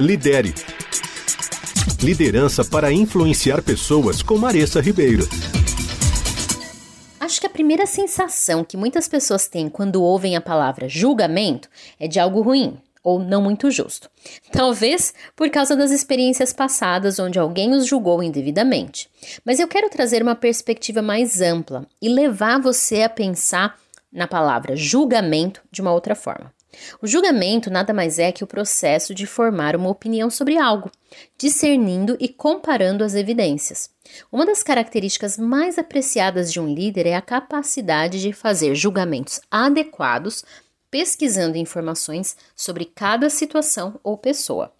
Lidere. Liderança para influenciar pessoas com Maressa Ribeiro. Acho que a primeira sensação que muitas pessoas têm quando ouvem a palavra julgamento é de algo ruim ou não muito justo. Talvez por causa das experiências passadas onde alguém os julgou indevidamente. Mas eu quero trazer uma perspectiva mais ampla e levar você a pensar na palavra julgamento de uma outra forma. O julgamento nada mais é que o processo de formar uma opinião sobre algo, discernindo e comparando as evidências. Uma das características mais apreciadas de um líder é a capacidade de fazer julgamentos adequados pesquisando informações sobre cada situação ou pessoa.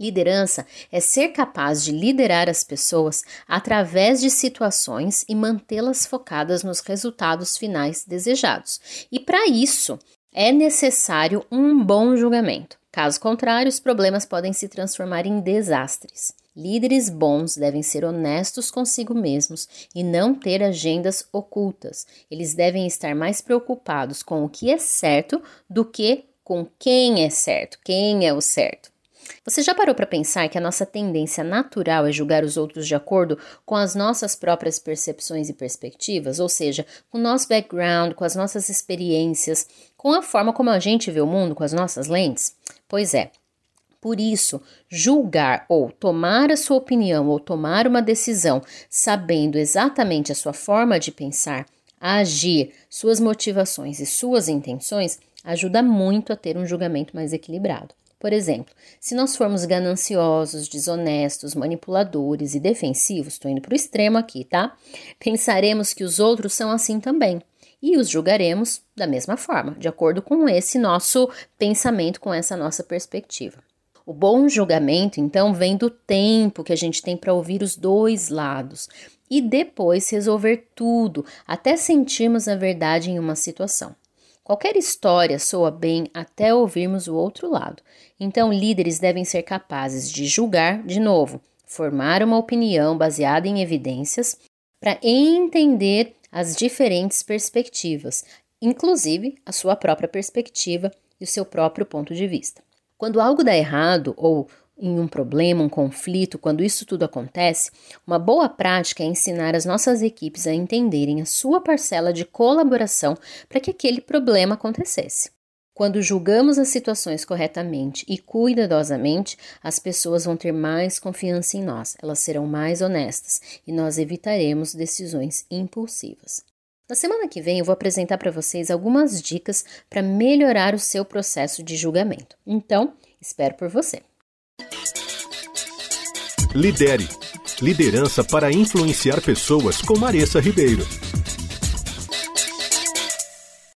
Liderança é ser capaz de liderar as pessoas através de situações e mantê-las focadas nos resultados finais desejados. E para isso, é necessário um bom julgamento. Caso contrário, os problemas podem se transformar em desastres. Líderes bons devem ser honestos consigo mesmos e não ter agendas ocultas. Eles devem estar mais preocupados com o que é certo do que com quem é certo, quem é o certo. Você já parou para pensar que a nossa tendência natural é julgar os outros de acordo com as nossas próprias percepções e perspectivas, ou seja, com o nosso background, com as nossas experiências, com a forma como a gente vê o mundo, com as nossas lentes? Pois é, por isso, julgar ou tomar a sua opinião ou tomar uma decisão sabendo exatamente a sua forma de pensar, agir, suas motivações e suas intenções ajuda muito a ter um julgamento mais equilibrado. Por exemplo, se nós formos gananciosos, desonestos, manipuladores e defensivos, estou indo para o extremo aqui, tá? Pensaremos que os outros são assim também e os julgaremos da mesma forma, de acordo com esse nosso pensamento, com essa nossa perspectiva. O bom julgamento, então, vem do tempo que a gente tem para ouvir os dois lados e depois resolver tudo até sentirmos a verdade em uma situação. Qualquer história soa bem até ouvirmos o outro lado. Então, líderes devem ser capazes de julgar de novo, formar uma opinião baseada em evidências para entender as diferentes perspectivas, inclusive a sua própria perspectiva e o seu próprio ponto de vista. Quando algo dá errado ou em um problema, um conflito, quando isso tudo acontece, uma boa prática é ensinar as nossas equipes a entenderem a sua parcela de colaboração para que aquele problema acontecesse. Quando julgamos as situações corretamente e cuidadosamente, as pessoas vão ter mais confiança em nós, elas serão mais honestas e nós evitaremos decisões impulsivas. Na semana que vem eu vou apresentar para vocês algumas dicas para melhorar o seu processo de julgamento. Então, espero por você. Lidere. Liderança para influenciar pessoas com Maressa Ribeiro.